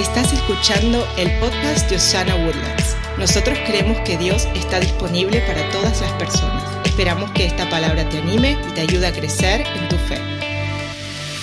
Estás escuchando el podcast de Osana Woodlands. Nosotros creemos que Dios está disponible para todas las personas. Esperamos que esta palabra te anime y te ayude a crecer en tu fe.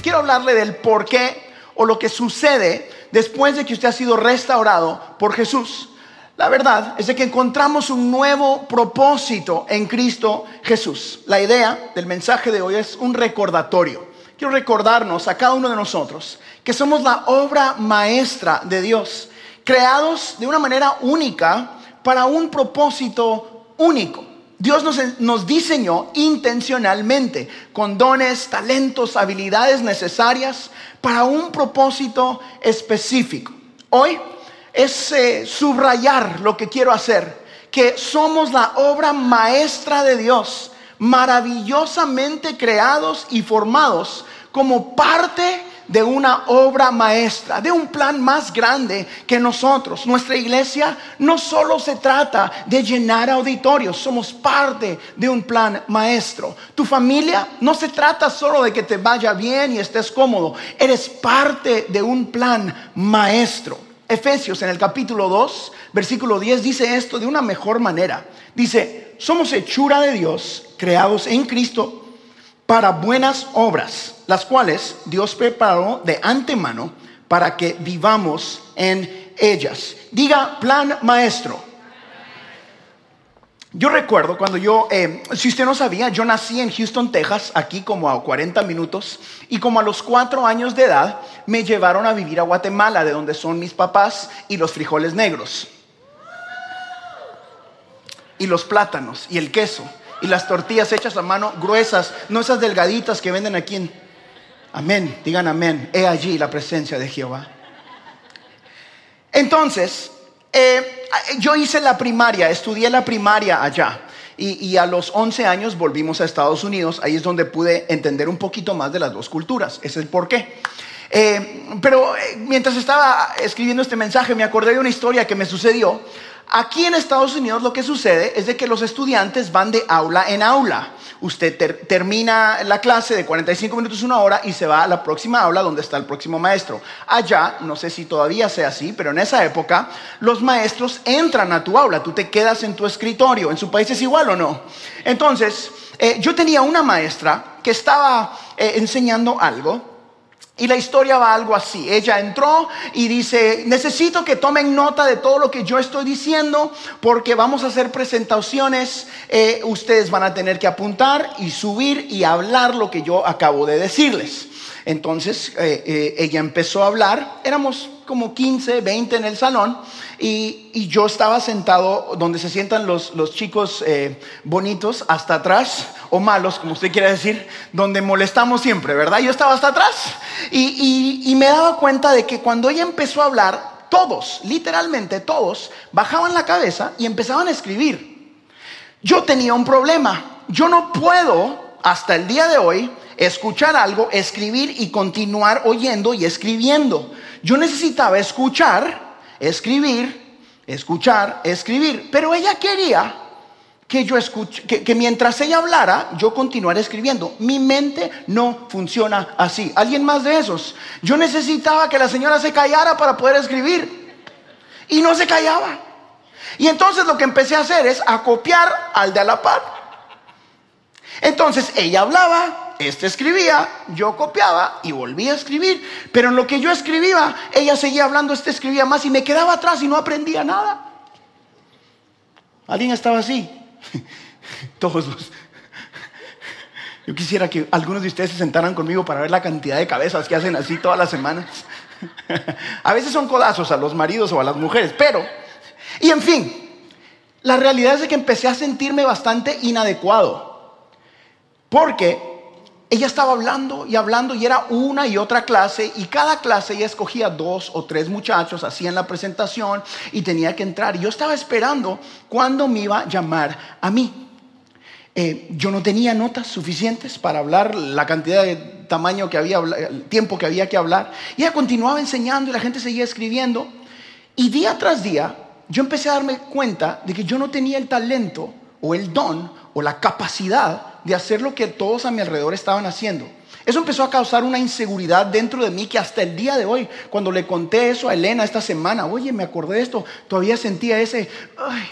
Quiero hablarle del por qué o lo que sucede después de que usted ha sido restaurado por Jesús. La verdad es de que encontramos un nuevo propósito en Cristo Jesús. La idea del mensaje de hoy es un recordatorio. Quiero recordarnos a cada uno de nosotros que somos la obra maestra de Dios, creados de una manera única para un propósito único. Dios nos, diseñó intencionalmente con dones, talentos, habilidades necesarias para un propósito específico. Hoy es eh, subrayar lo que quiero hacer, que somos la obra maestra de Dios, maravillosamente creados y formados como parte de una obra maestra, de un plan más grande que nosotros. Nuestra iglesia no solo se trata de llenar auditorios, somos parte de un plan maestro. Tu familia no se trata solo de que te vaya bien y estés cómodo, eres parte de un plan maestro. Efesios en el capítulo 2, versículo 10 dice esto de una mejor manera. Dice, somos hechura de Dios, creados en Cristo para buenas obras, las cuales Dios preparó de antemano para que vivamos en ellas. Diga plan maestro. Yo recuerdo cuando yo, eh, si usted no sabía, yo nací en Houston, Texas, aquí como a 40 minutos, y como a los cuatro años de edad me llevaron a vivir a Guatemala, de donde son mis papás y los frijoles negros, y los plátanos, y el queso, y las tortillas hechas a mano gruesas, no esas delgaditas que venden aquí en... Amén, digan amén, he allí la presencia de Jehová. Entonces, eh, yo hice la primaria, estudié la primaria allá. Y, a los 11 años volvimos a Estados Unidos. Ahí es donde pude entender un poquito más de las dos culturas. Ese es el porqué. Eh, pero eh, mientras estaba escribiendo este mensaje, me acordé de una historia que me sucedió. Aquí en Estados Unidos lo que sucede es de que los estudiantes van de aula en aula. Usted termina la clase de 45 minutos, una hora y se va a la próxima aula donde está el próximo maestro. Allá, no sé si todavía sea así, pero en esa época los maestros entran a tu aula, tú te quedas en tu escritorio. ¿En su país es igual o no? Entonces, eh, yo tenía una maestra que estaba eh, enseñando algo y la historia va algo así. Ella entró y dice, necesito que tomen nota de todo lo que yo estoy diciendo porque vamos a hacer presentaciones. Eh, ustedes van a tener que apuntar y subir y hablar lo que yo acabo de decirles. Entonces eh, eh, ella empezó a hablar, éramos como 15, 20 en el salón y, yo estaba sentado donde se sientan los, chicos eh, bonitos, hasta atrás, o malos, como usted quiere decir, donde molestamos siempre, ¿verdad? Yo estaba hasta atrás y me daba cuenta de que cuando ella empezó a hablar, todos, literalmente todos, bajaban la cabeza y empezaban a escribir. Yo tenía un problema, yo no puedo, hasta el día de hoy, escuchar algo, escribir y continuar oyendo y escribiendo. Yo necesitaba escuchar, escribir, escuchar, escribir, pero ella quería que yo escuche, que, mientras ella hablara, yo continuara escribiendo. Mi mente no funciona así. ¿Alguien más de esos? Yo necesitaba que la señora se callara para poder escribir. Y no se callaba. Y entonces lo que empecé a hacer es a copiar al de a la par. Entonces ella hablaba, este escribía, yo copiaba y volvía a escribir. Pero en lo que yo escribía, ella seguía hablando, este escribía más y me quedaba atrás y no aprendía nada. ¿Alguien estaba así? Todos los... Yo quisiera que algunos de ustedes se sentaran conmigo para ver la cantidad de cabezas que hacen así todas las semanas. A veces son codazos a los maridos o a las mujeres, pero... Y en fin, la realidad es que empecé a sentirme bastante inadecuado. Porque ella estaba hablando y hablando y era una y otra clase y cada clase ella escogía dos o tres muchachos, hacían la presentación y tenía que entrar. Y yo estaba esperando cuándo me iba a llamar a mí. Eh, yo no tenía notas suficientes para hablar la cantidad de tamaño que había, tiempo que había que hablar. Y ella continuaba enseñando y la gente seguía escribiendo. Y día tras día yo empecé a darme cuenta de que yo no tenía el talento o el don o la capacidad de hacer lo que todos a mi alrededor estaban haciendo. Eso empezó a causar una inseguridad dentro de mí que hasta el día de hoy, cuando le conté eso a Elena esta semana, oye, me acordé de esto, todavía sentía ese, ay,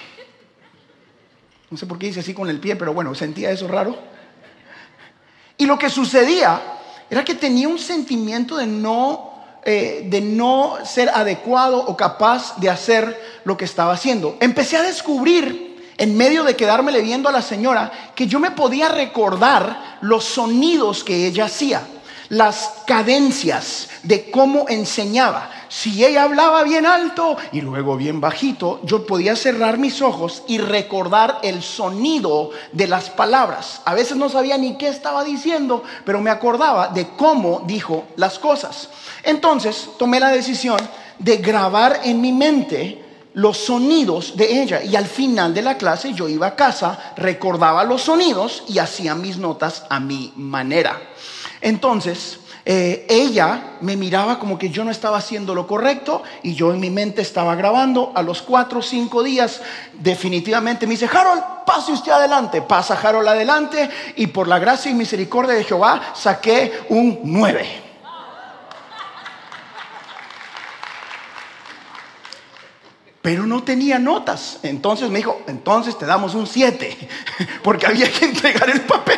no sé por qué hice así con el pie, pero bueno, sentía eso raro. Y lo que sucedía era que tenía un sentimiento de no, eh, de no ser adecuado o capaz de hacer lo que estaba haciendo. Empecé a descubrir en medio de quedármele viendo a la señora, que yo me podía recordar los sonidos que ella hacía, las cadencias de cómo enseñaba. Si ella hablaba bien alto y luego bien bajito, yo podía cerrar mis ojos y recordar el sonido de las palabras. A veces no sabía ni qué estaba diciendo, pero me acordaba de cómo dijo las cosas. Entonces tomé la decisión de grabar en mi mente los sonidos de ella. Y al final de la clase yo iba a casa, recordaba los sonidos y hacía mis notas a mi manera. Entonces, eh, ella me miraba como que yo no estaba haciendo lo correcto y yo en mi mente estaba grabando. A los cuatro o cinco días, definitivamente me dice, Harold, pase usted adelante. Pasa Harold adelante y por la gracia y misericordia de Jehová saqué un nueve. Pero no tenía notas. Entonces me dijo, entonces te damos un 7, porque había que entregar el papel.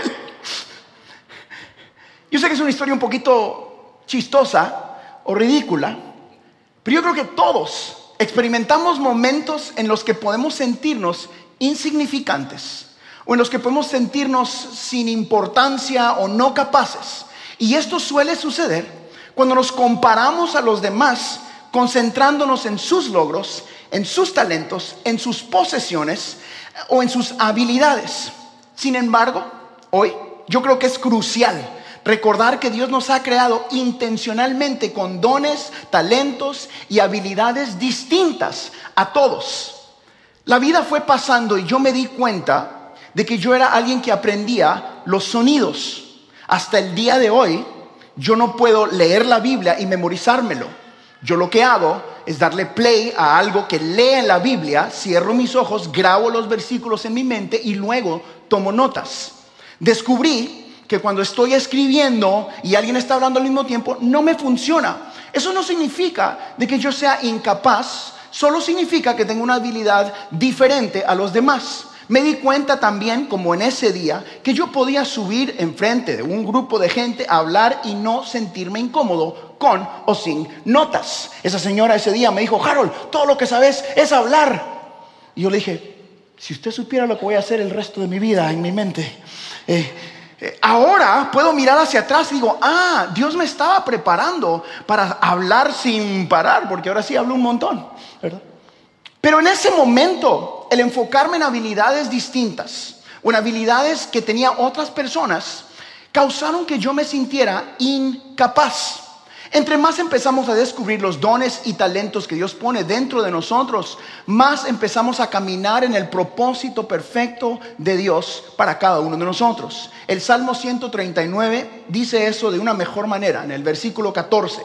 Yo sé que es una historia un poquito chistosa o ridícula, pero yo creo que todos experimentamos momentos en los que podemos sentirnos insignificantes o en los que podemos sentirnos sin importancia o no capaces. Y esto suele suceder cuando nos comparamos a los demás concentrándonos en sus logros en sus talentos, en sus posesiones o en sus habilidades. Sin embargo, hoy yo creo que es crucial recordar que Dios nos ha creado intencionalmente con dones, talentos y habilidades distintas a todos. La vida fue pasando y yo me di cuenta de que yo era alguien que aprendía los sonidos. Hasta el día de hoy, yo no puedo leer la Biblia y memorizármelo. Yo lo que hago es darle play a algo que lea en la Biblia, cierro mis ojos, grabo los versículos en mi mente y luego tomo notas. Descubrí que cuando estoy escribiendo y alguien está hablando al mismo tiempo, no me funciona. Eso no significa de que yo sea incapaz, solo significa que tengo una habilidad diferente a los demás. Me di cuenta también, como en ese día, que yo podía subir enfrente de un grupo de gente hablar y no sentirme incómodo con o sin notas. Esa señora ese día me dijo, Harold, todo lo que sabes es hablar. Y yo le dije, si usted supiera lo que voy a hacer el resto de mi vida en mi mente. Eh, eh, ahora puedo mirar hacia atrás y digo, ah, Dios me estaba preparando para hablar sin parar, porque ahora sí hablo un montón, ¿verdad? Pero en ese momento, el enfocarme en habilidades distintas o en habilidades que tenía otras personas, causaron que yo me sintiera incapaz. Entre más empezamos a descubrir los dones y talentos que Dios pone dentro de nosotros, más empezamos a caminar en el propósito perfecto de Dios para cada uno de nosotros. El Salmo 139 dice eso de una mejor manera, en el versículo 14.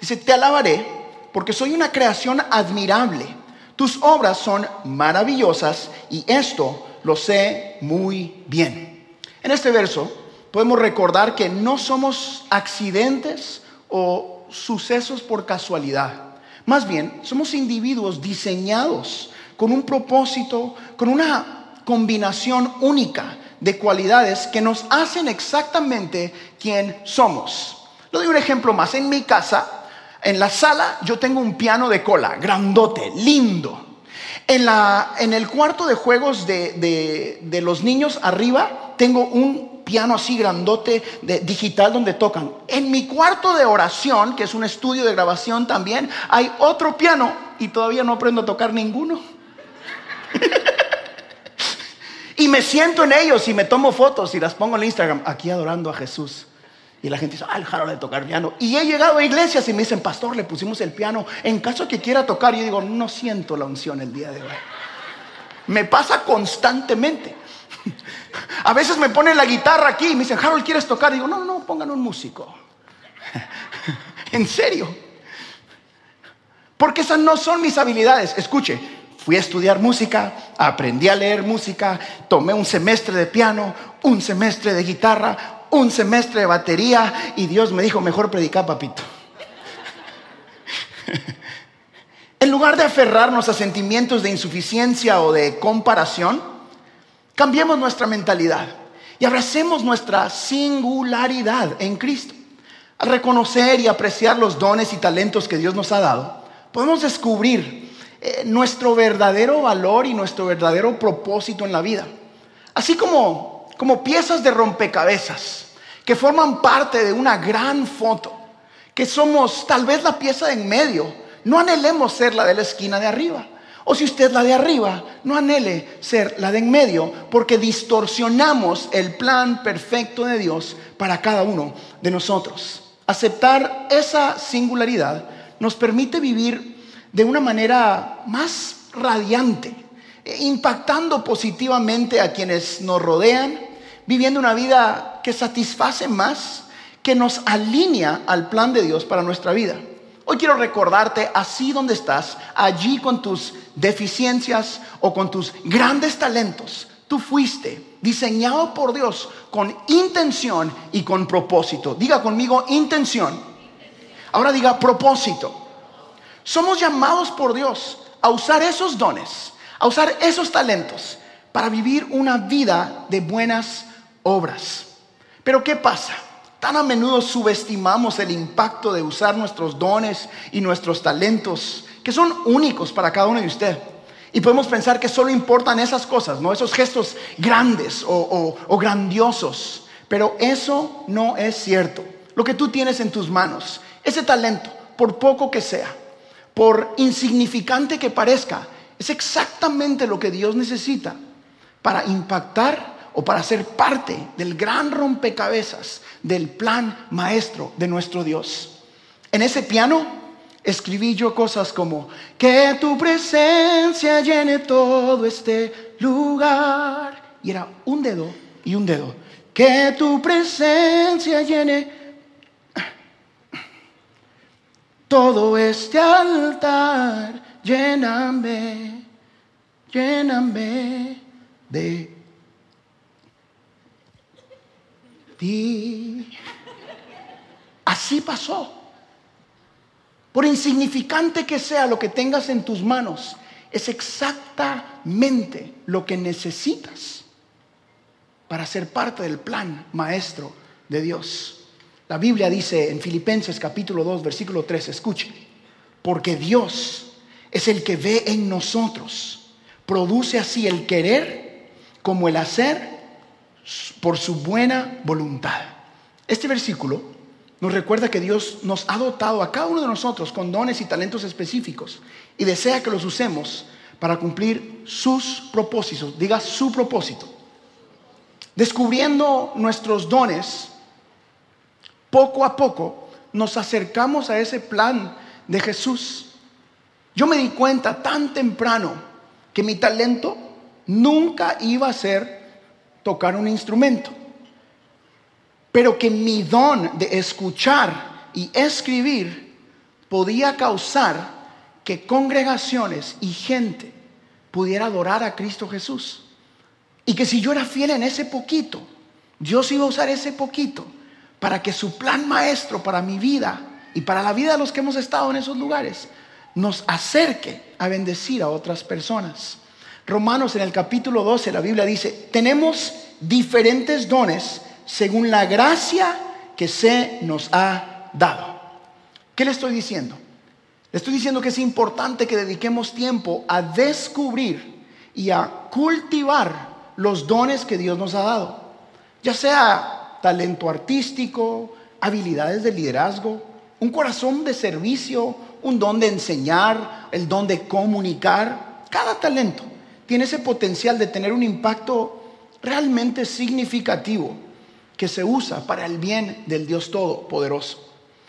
Dice, te alabaré porque soy una creación admirable tus obras son maravillosas y esto lo sé muy bien. En este verso podemos recordar que no somos accidentes o sucesos por casualidad. Más bien, somos individuos diseñados con un propósito, con una combinación única de cualidades que nos hacen exactamente quien somos. Le doy un ejemplo más. En mi casa en la sala yo tengo un piano de cola, grandote, lindo. En, la, en el cuarto de juegos de, de, los niños arriba tengo un piano así grandote digital donde tocan. En mi cuarto de oración, que es un estudio de grabación también, hay otro piano y todavía no aprendo a tocar ninguno. y me siento en ellos y me tomo fotos y las pongo en Instagram, aquí adorando a Jesús. Y la gente dice, ah, Harold de tocar piano. Y he llegado a iglesias y me dicen, pastor, le pusimos el piano. En caso que quiera tocar, yo digo, no siento la unción el día de hoy. Me pasa constantemente. A veces me ponen la guitarra aquí y me dicen, Harold, ¿quieres tocar? Y digo, no, no, pongan un músico. en serio. Porque esas no son mis habilidades. Escuche, fui a estudiar música, aprendí a leer música, tomé un semestre de piano, un semestre de guitarra, un semestre de batería y Dios me dijo, mejor predicar, papito. en lugar de aferrarnos a sentimientos de insuficiencia o de comparación, cambiemos nuestra mentalidad y abracemos nuestra singularidad en Cristo. Al reconocer y apreciar los dones y talentos que Dios nos ha dado, podemos descubrir eh, nuestro verdadero valor y nuestro verdadero propósito en la vida. Así como, como piezas de rompecabezas que forman parte de una gran foto, que somos tal vez la pieza de en medio. No anhelemos ser la de la esquina de arriba. O si usted es la de arriba, no anhele ser la de en medio, porque distorsionamos el plan perfecto de Dios para cada uno de nosotros. Aceptar esa singularidad nos permite vivir de una manera más radiante, impactando positivamente a quienes nos rodean, viviendo una vida que satisface más, que nos alinea al plan de Dios para nuestra vida. Hoy quiero recordarte, así donde estás, allí con tus deficiencias o con tus grandes talentos, tú fuiste diseñado por Dios con intención y con propósito. Diga conmigo intención. Ahora diga propósito. Somos llamados por Dios a usar esos dones, a usar esos talentos para vivir una vida de buenas obras. Pero ¿qué pasa? Tan a menudo subestimamos el impacto de usar nuestros dones y nuestros talentos, que son únicos para cada uno de ustedes. Y podemos pensar que solo importan esas cosas, ¿no? Esos gestos grandes o, o grandiosos. Pero eso no es cierto. Lo que tú tienes en tus manos, ese talento, por poco que sea, por insignificante que parezca, es exactamente lo que Dios necesita para impactar o para ser parte del gran rompecabezas del plan maestro de nuestro Dios. En ese piano escribí yo cosas como, que tu presencia llene todo este lugar. Y era un dedo y un dedo. Que tu presencia llene todo este altar. Lléname, lléname de Así pasó. Por insignificante que sea lo que tengas en tus manos, es exactamente lo que necesitas para ser parte del plan maestro de Dios. La Biblia dice en Filipenses capítulo 2, versículo 3, escuche, porque Dios es el que ve en nosotros, produce así el querer como el hacer por su buena voluntad. Este versículo nos recuerda que Dios nos ha dotado a cada uno de nosotros con dones y talentos específicos y desea que los usemos para cumplir sus propósitos. Diga su propósito. Descubriendo nuestros dones, poco a poco nos acercamos a ese plan de Jesús. Yo me di cuenta tan temprano que mi talento nunca iba a ser tocar un instrumento, pero que mi don de escuchar y escribir podía causar que congregaciones y gente pudiera adorar a Cristo Jesús. Y que si yo era fiel en ese poquito, Dios iba a usar ese poquito para que su plan maestro para mi vida y para la vida de los que hemos estado en esos lugares nos acerque a bendecir a otras personas. Romanos en el capítulo 12, la Biblia dice, tenemos diferentes dones según la gracia que se nos ha dado. ¿Qué le estoy diciendo? Le estoy diciendo que es importante que dediquemos tiempo a descubrir y a cultivar los dones que Dios nos ha dado. Ya sea talento artístico, habilidades de liderazgo, un corazón de servicio, un don de enseñar, el don de comunicar. Cada talento tiene ese potencial de tener un impacto realmente significativo que se usa para el bien del Dios Todopoderoso.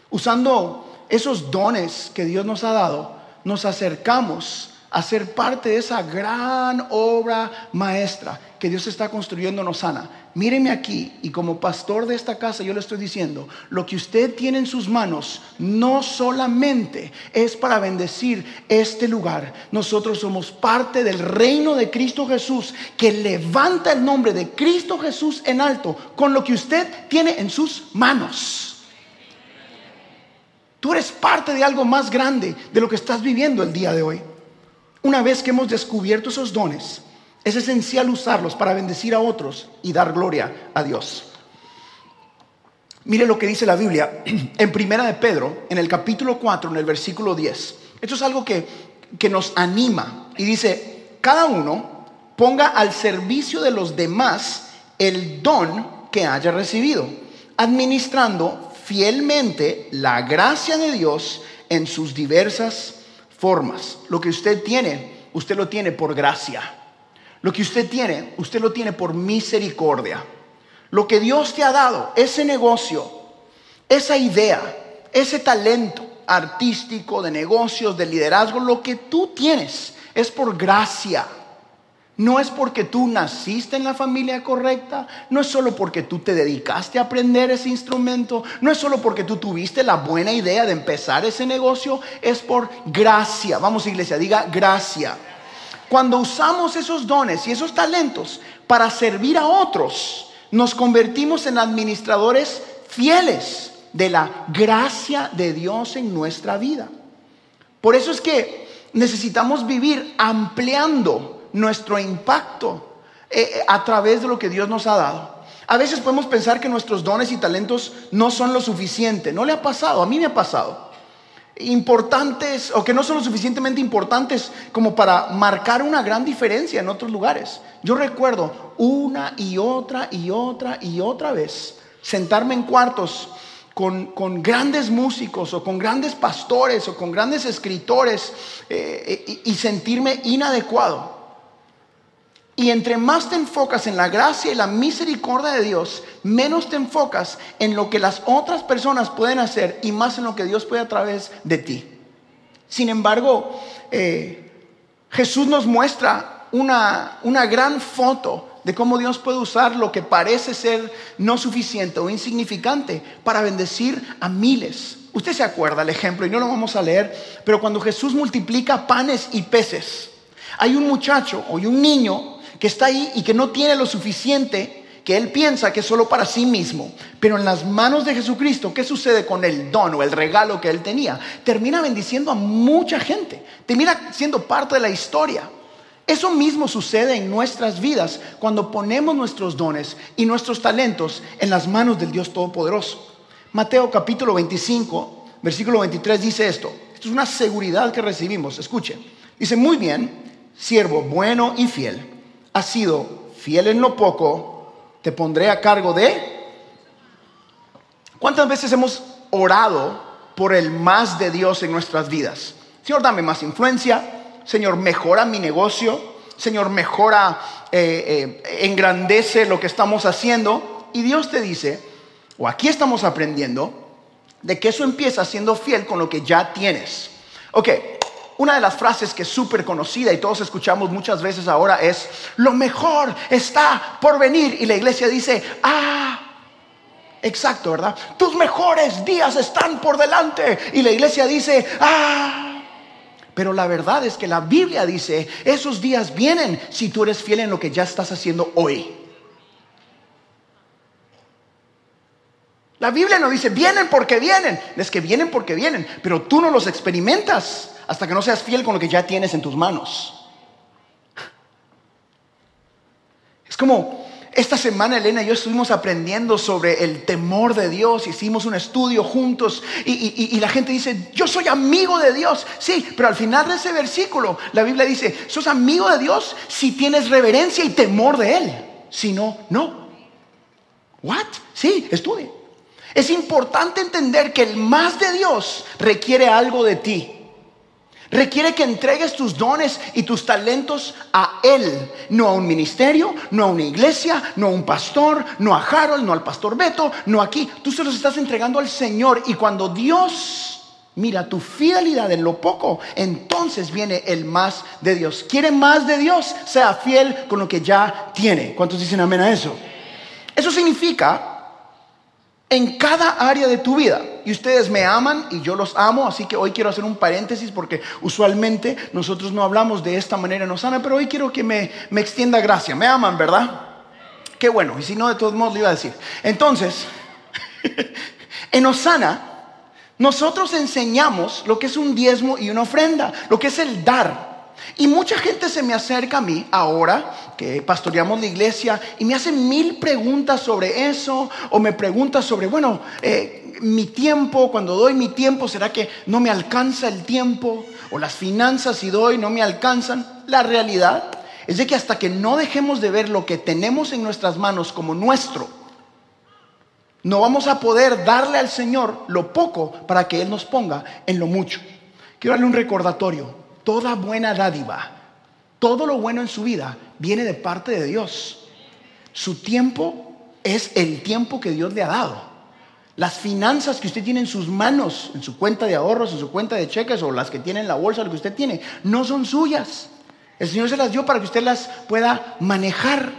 Usando esos dones que Dios nos ha dado, nos acercamos a ser parte de esa gran obra maestra que Dios está construyendo en Osana. Míreme aquí y como pastor de esta casa yo le estoy diciendo, lo que usted tiene en sus manos no solamente es para bendecir este lugar. Nosotros somos parte del reino de Cristo Jesús que levanta el nombre de Cristo Jesús en alto con lo que usted tiene en sus manos. Tú eres parte de algo más grande de lo que estás viviendo el día de hoy. Una vez que hemos descubierto esos dones, es esencial usarlos para bendecir a otros y dar gloria a Dios. Mire lo que dice la Biblia en Primera de Pedro, en el capítulo 4, en el versículo 10. Esto es algo que, que nos anima y dice, cada uno ponga al servicio de los demás el don que haya recibido, administrando fielmente la gracia de Dios en sus diversas formas. Lo que usted tiene, usted lo tiene por gracia. Lo que usted tiene, usted lo tiene por misericordia. Lo que Dios te ha dado, ese negocio, esa idea, ese talento artístico, de negocios, de liderazgo, lo que tú tienes es por gracia. No es porque tú naciste en la familia correcta, no es solo porque tú te dedicaste a aprender ese instrumento, no es solo porque tú tuviste la buena idea de empezar ese negocio, es por gracia. Vamos iglesia, diga gracia. Cuando usamos esos dones y esos talentos para servir a otros, nos convertimos en administradores fieles de la gracia de Dios en nuestra vida. Por eso es que necesitamos vivir ampliando nuestro impacto eh, eh, a través de lo que Dios nos ha dado. A veces podemos pensar que nuestros dones y talentos no son lo suficiente. No le ha pasado, a mí me ha pasado. Importantes o que no son lo suficientemente importantes como para marcar una gran diferencia en otros lugares. Yo recuerdo una y otra y otra y otra vez sentarme en cuartos con, grandes músicos o con grandes pastores o con grandes escritores eh, y sentirme inadecuado y entre más te enfocas en la gracia y la misericordia de Dios, menos te enfocas en lo que las otras personas pueden hacer y más en lo que Dios puede a través de ti. Sin embargo, eh, Jesús nos muestra una, una gran foto de cómo Dios puede usar lo que parece ser no suficiente o insignificante para bendecir a miles. Usted se acuerda el ejemplo y no lo vamos a leer, pero cuando Jesús multiplica panes y peces, hay un muchacho o un niño que está ahí y que no tiene lo suficiente que él piensa que es solo para sí mismo. Pero en las manos de Jesucristo, ¿qué sucede con el don o el regalo que él tenía? Termina bendiciendo a mucha gente, termina siendo parte de la historia. Eso mismo sucede en nuestras vidas cuando ponemos nuestros dones y nuestros talentos en las manos del Dios Todopoderoso. Mateo capítulo 25, versículo 23 dice esto. Esto es una seguridad que recibimos. Escuche. Dice, muy bien, siervo bueno y fiel has sido fiel en lo poco, te pondré a cargo de... ¿Cuántas veces hemos orado por el más de Dios en nuestras vidas? Señor, dame más influencia. Señor, mejora mi negocio. Señor, mejora, eh, eh, engrandece lo que estamos haciendo. Y Dios te dice, o aquí estamos aprendiendo, de que eso empieza siendo fiel con lo que ya tienes. Ok, una de las frases que es súper conocida y todos escuchamos muchas veces ahora es, lo mejor está por venir. Y la iglesia dice, ah, exacto, ¿verdad? Tus mejores días están por delante. Y la iglesia dice, ah. Pero la verdad es que la Biblia dice, esos días vienen si tú eres fiel en lo que ya estás haciendo hoy. La Biblia no dice, vienen porque vienen. Es que vienen porque vienen, pero tú no los experimentas hasta que no seas fiel con lo que ya tienes en tus manos. Es como esta semana Elena y yo estuvimos aprendiendo sobre el temor de Dios, hicimos un estudio juntos y, la gente dice, yo soy amigo de Dios. Sí, pero al final de ese versículo la Biblia dice, sos amigo de Dios si tienes reverencia y temor de Él. Si no, no. ¿What? Sí, estudie. Es importante entender que el más de Dios requiere algo de ti. Requiere que entregues tus dones y tus talentos a Él, no a un ministerio, no a una iglesia, no a un pastor, no a Harold, no al pastor Beto, no aquí. Tú se los estás entregando al Señor y cuando Dios mira tu fidelidad en lo poco, entonces viene el más de Dios. ¿Quiere más de Dios? Sea fiel con lo que ya tiene. ¿Cuántos dicen amén a eso? Eso significa en cada área de tu vida. Y ustedes me aman y yo los amo, así que hoy quiero hacer un paréntesis porque usualmente nosotros no hablamos de esta manera en Osana, pero hoy quiero que me, me extienda gracia. Me aman, ¿verdad? Qué bueno, y si no, de todos modos le iba a decir. Entonces, en Osana, nosotros enseñamos lo que es un diezmo y una ofrenda, lo que es el dar. Y mucha gente se me acerca a mí ahora que pastoreamos la iglesia y me hacen mil preguntas sobre eso o me preguntan sobre, bueno, eh, mi tiempo, cuando doy mi tiempo, ¿será que no me alcanza el tiempo? O las finanzas si doy no me alcanzan. La realidad es de que hasta que no dejemos de ver lo que tenemos en nuestras manos como nuestro, no vamos a poder darle al Señor lo poco para que Él nos ponga en lo mucho. Quiero darle un recordatorio. Toda buena dádiva, todo lo bueno en su vida viene de parte de Dios. Su tiempo es el tiempo que Dios le ha dado. Las finanzas que usted tiene en sus manos, en su cuenta de ahorros, en su cuenta de cheques o las que tiene en la bolsa, lo que usted tiene, no son suyas. El Señor se las dio para que usted las pueda manejar.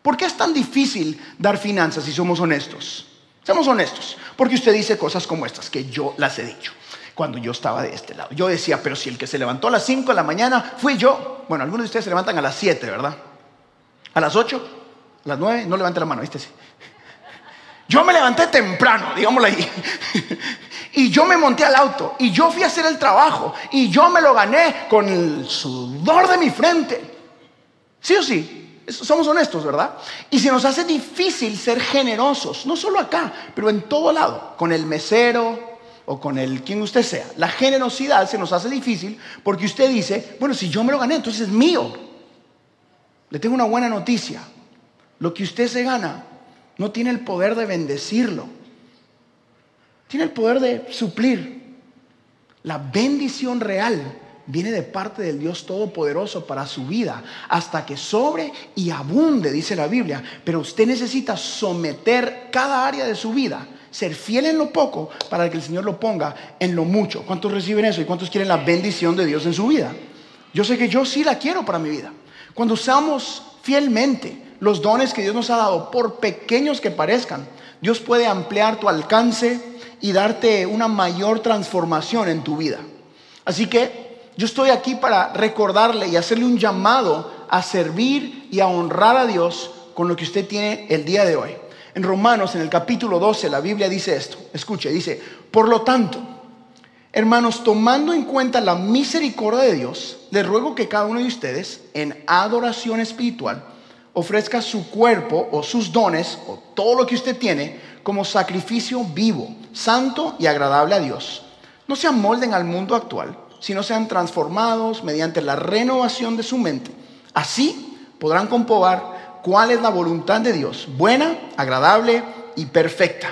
¿Por qué es tan difícil dar finanzas si somos honestos? Seamos honestos, porque usted dice cosas como estas que yo las he dicho cuando yo estaba de este lado. Yo decía, pero si el que se levantó a las 5 de la mañana fui yo. Bueno, algunos de ustedes se levantan a las 7, ¿verdad? A las 8, a las 9, no levante la mano, ¿viste? Yo me levanté temprano, digámoslo ahí. Y yo me monté al auto y yo fui a hacer el trabajo y yo me lo gané con el sudor de mi frente. ¿Sí o sí? Somos honestos, ¿verdad? Y se nos hace difícil ser generosos, no solo acá, pero en todo lado, con el mesero o con el quien usted sea. La generosidad se nos hace difícil porque usted dice, bueno, si yo me lo gané, entonces es mío. Le tengo una buena noticia. Lo que usted se gana no tiene el poder de bendecirlo. Tiene el poder de suplir. La bendición real viene de parte del Dios Todopoderoso para su vida, hasta que sobre y abunde, dice la Biblia. Pero usted necesita someter cada área de su vida, ser fiel en lo poco para que el Señor lo ponga en lo mucho. ¿Cuántos reciben eso y cuántos quieren la bendición de Dios en su vida? Yo sé que yo sí la quiero para mi vida. Cuando usamos fielmente los dones que Dios nos ha dado, por pequeños que parezcan, Dios puede ampliar tu alcance y darte una mayor transformación en tu vida. Así que yo estoy aquí para recordarle y hacerle un llamado a servir y a honrar a Dios con lo que usted tiene el día de hoy. En Romanos, en el capítulo 12, la Biblia dice esto. Escuche, dice, por lo tanto, hermanos, tomando en cuenta la misericordia de Dios, les ruego que cada uno de ustedes, en adoración espiritual, ofrezca su cuerpo o sus dones o todo lo que usted tiene como sacrificio vivo, santo y agradable a Dios. No se amolden al mundo actual si no sean transformados mediante la renovación de su mente. Así podrán comprobar cuál es la voluntad de Dios, buena, agradable y perfecta.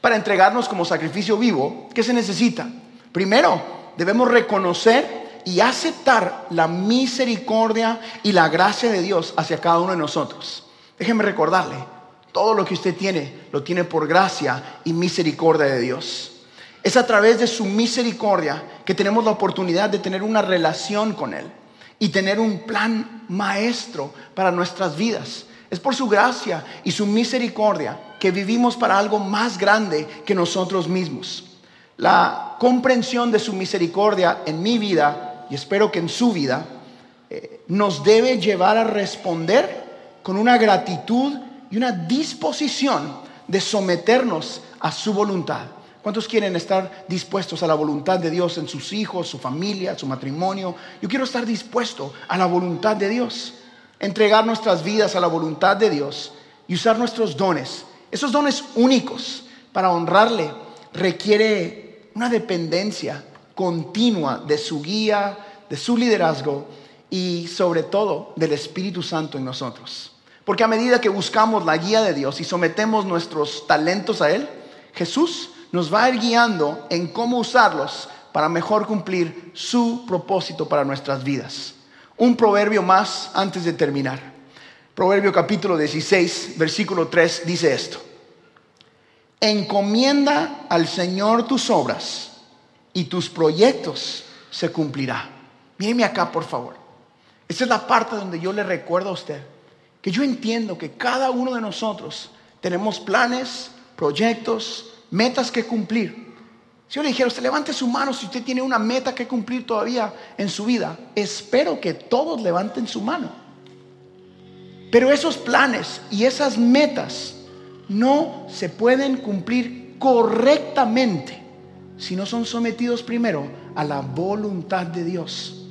Para entregarnos como sacrificio vivo, ¿qué se necesita? Primero, debemos reconocer y aceptar la misericordia y la gracia de Dios hacia cada uno de nosotros. Déjeme recordarle, todo lo que usted tiene lo tiene por gracia y misericordia de Dios. Es a través de su misericordia que tenemos la oportunidad de tener una relación con Él y tener un plan maestro para nuestras vidas. Es por su gracia y su misericordia que vivimos para algo más grande que nosotros mismos. La comprensión de su misericordia en mi vida, y espero que en su vida, eh, nos debe llevar a responder con una gratitud y una disposición de someternos a su voluntad. ¿Cuántos quieren estar dispuestos a la voluntad de Dios en sus hijos, su familia, su matrimonio? Yo quiero estar dispuesto a la voluntad de Dios, entregar nuestras vidas a la voluntad de Dios y usar nuestros dones. Esos dones únicos para honrarle requiere una dependencia continua de su guía, de su liderazgo y sobre todo del Espíritu Santo en nosotros. Porque a medida que buscamos la guía de Dios y sometemos nuestros talentos a Él, Jesús nos va a ir guiando en cómo usarlos para mejor cumplir su propósito para nuestras vidas. Un proverbio más antes de terminar. Proverbio capítulo 16, versículo 3 dice esto. Encomienda al Señor tus obras y tus proyectos se cumplirá. Míreme acá, por favor. Esta es la parte donde yo le recuerdo a usted que yo entiendo que cada uno de nosotros tenemos planes, proyectos, metas que cumplir. Si yo le dijera, usted levante su mano si usted tiene una meta que cumplir todavía en su vida, espero que todos levanten su mano. Pero esos planes y esas metas no se pueden cumplir correctamente si no son sometidos primero a la voluntad de Dios.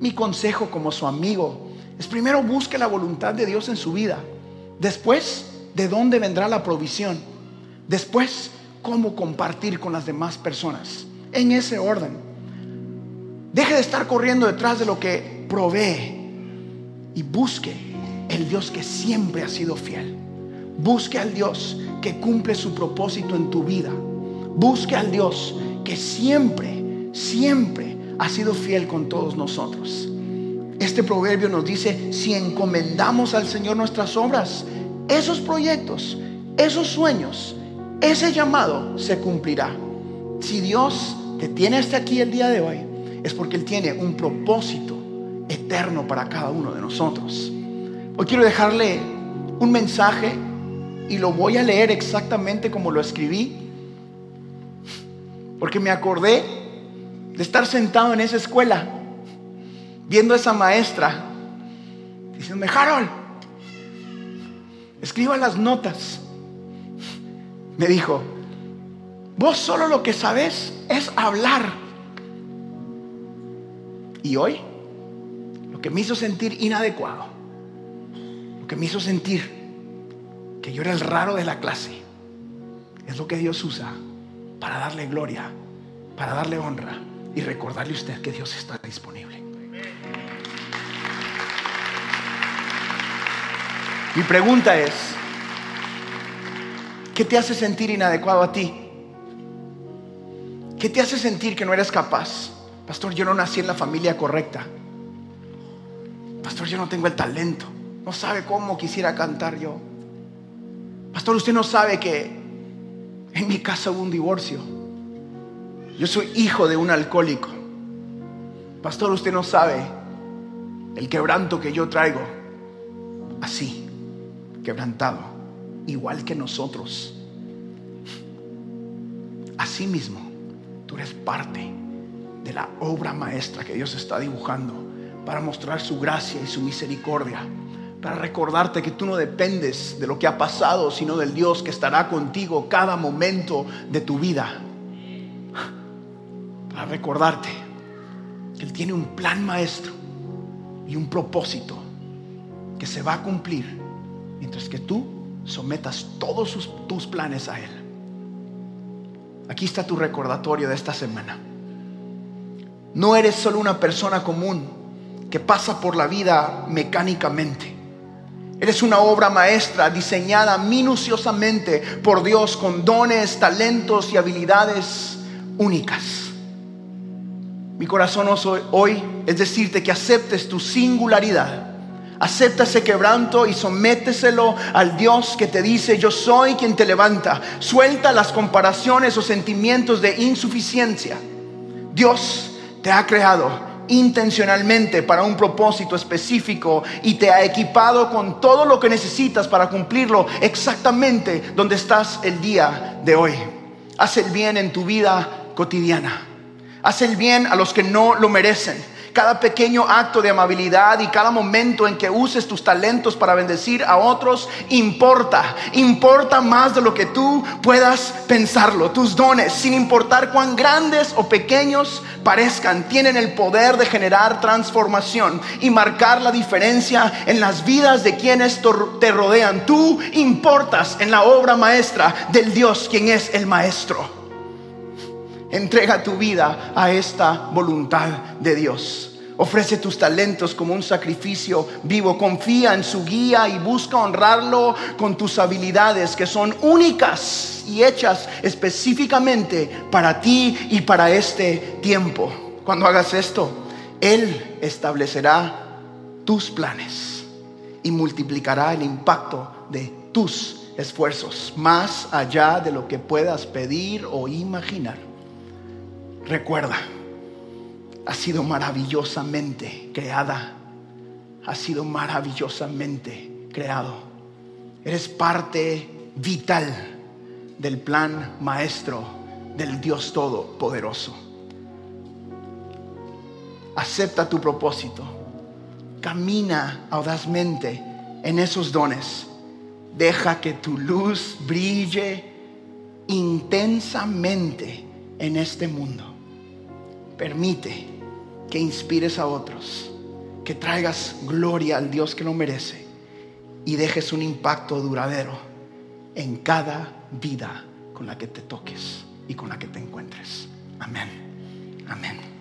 Mi consejo como su amigo es primero busque la voluntad de Dios en su vida. Después, ¿de dónde vendrá la provisión? Después, ¿cómo compartir con las demás personas? En ese orden. Deje de estar corriendo detrás de lo que provee y busque el Dios que siempre ha sido fiel. Busque al Dios que cumple su propósito en tu vida. Busque al Dios que siempre, siempre ha sido fiel con todos nosotros. Este proverbio nos dice, si encomendamos al Señor nuestras obras, esos proyectos, esos sueños, ese llamado se cumplirá. Si Dios te tiene hasta aquí el día de hoy, es porque Él tiene un propósito eterno para cada uno de nosotros. Hoy quiero dejarle un mensaje y lo voy a leer exactamente como lo escribí, porque me acordé de estar sentado en esa escuela, viendo a esa maestra, diciéndome, Harold, escriba las notas. Me dijo, vos solo lo que sabes es hablar. Y hoy, lo que me hizo sentir inadecuado, lo que me hizo sentir que yo era el raro de la clase, es lo que Dios usa para darle gloria, para darle honra y recordarle a usted que Dios está disponible. Mi pregunta es, ¿qué te hace sentir inadecuado a ti? ¿Qué te hace sentir que no eres capaz? Pastor, yo no nací en la familia correcta. Pastor, yo no tengo el talento. No sabe cómo quisiera cantar yo. Pastor, usted no sabe que en mi casa hubo un divorcio. Yo soy hijo de un alcohólico. Pastor, usted no sabe el quebranto que yo traigo. Así, quebrantado, igual que nosotros. Así mismo, tú eres parte de la obra maestra que Dios está dibujando para mostrar su gracia y su misericordia para recordarte que tú no dependes de lo que ha pasado, sino del Dios que estará contigo cada momento de tu vida. Para recordarte que Él tiene un plan maestro y un propósito que se va a cumplir mientras que tú sometas todos tus planes a Él. Aquí está tu recordatorio de esta semana. No eres solo una persona común que pasa por la vida mecánicamente. Eres una obra maestra diseñada minuciosamente por Dios con dones, talentos y habilidades únicas. Mi corazón hoy es decirte que aceptes tu singularidad. Acepta ese quebranto y sométeselo al Dios que te dice, yo soy quien te levanta. Suelta las comparaciones o sentimientos de insuficiencia. Dios te ha creado intencionalmente para un propósito específico y te ha equipado con todo lo que necesitas para cumplirlo exactamente donde estás el día de hoy. Haz el bien en tu vida cotidiana. Haz el bien a los que no lo merecen cada pequeño acto de amabilidad y cada momento en que uses tus talentos para bendecir a otros importa, importa más de lo que tú puedas pensarlo. Tus dones, sin importar cuán grandes o pequeños parezcan, tienen el poder de generar transformación y marcar la diferencia en las vidas de quienes te rodean. Tú importas en la obra maestra del Dios quien es el maestro. Entrega tu vida a esta voluntad de Dios. Ofrece tus talentos como un sacrificio vivo. Confía en su guía y busca honrarlo con tus habilidades que son únicas y hechas específicamente para ti y para este tiempo. Cuando hagas esto, Él establecerá tus planes y multiplicará el impacto de tus esfuerzos más allá de lo que puedas pedir o imaginar. Recuerda, has sido maravillosamente creada, has sido maravillosamente creado. Eres parte vital del plan maestro del Dios Todopoderoso. Acepta tu propósito, camina audazmente en esos dones, deja que tu luz brille intensamente en este mundo. Permite que inspires a otros, que traigas gloria al Dios que lo merece y dejes un impacto duradero en cada vida con la que te toques y con la que te encuentres. Amén. Amén.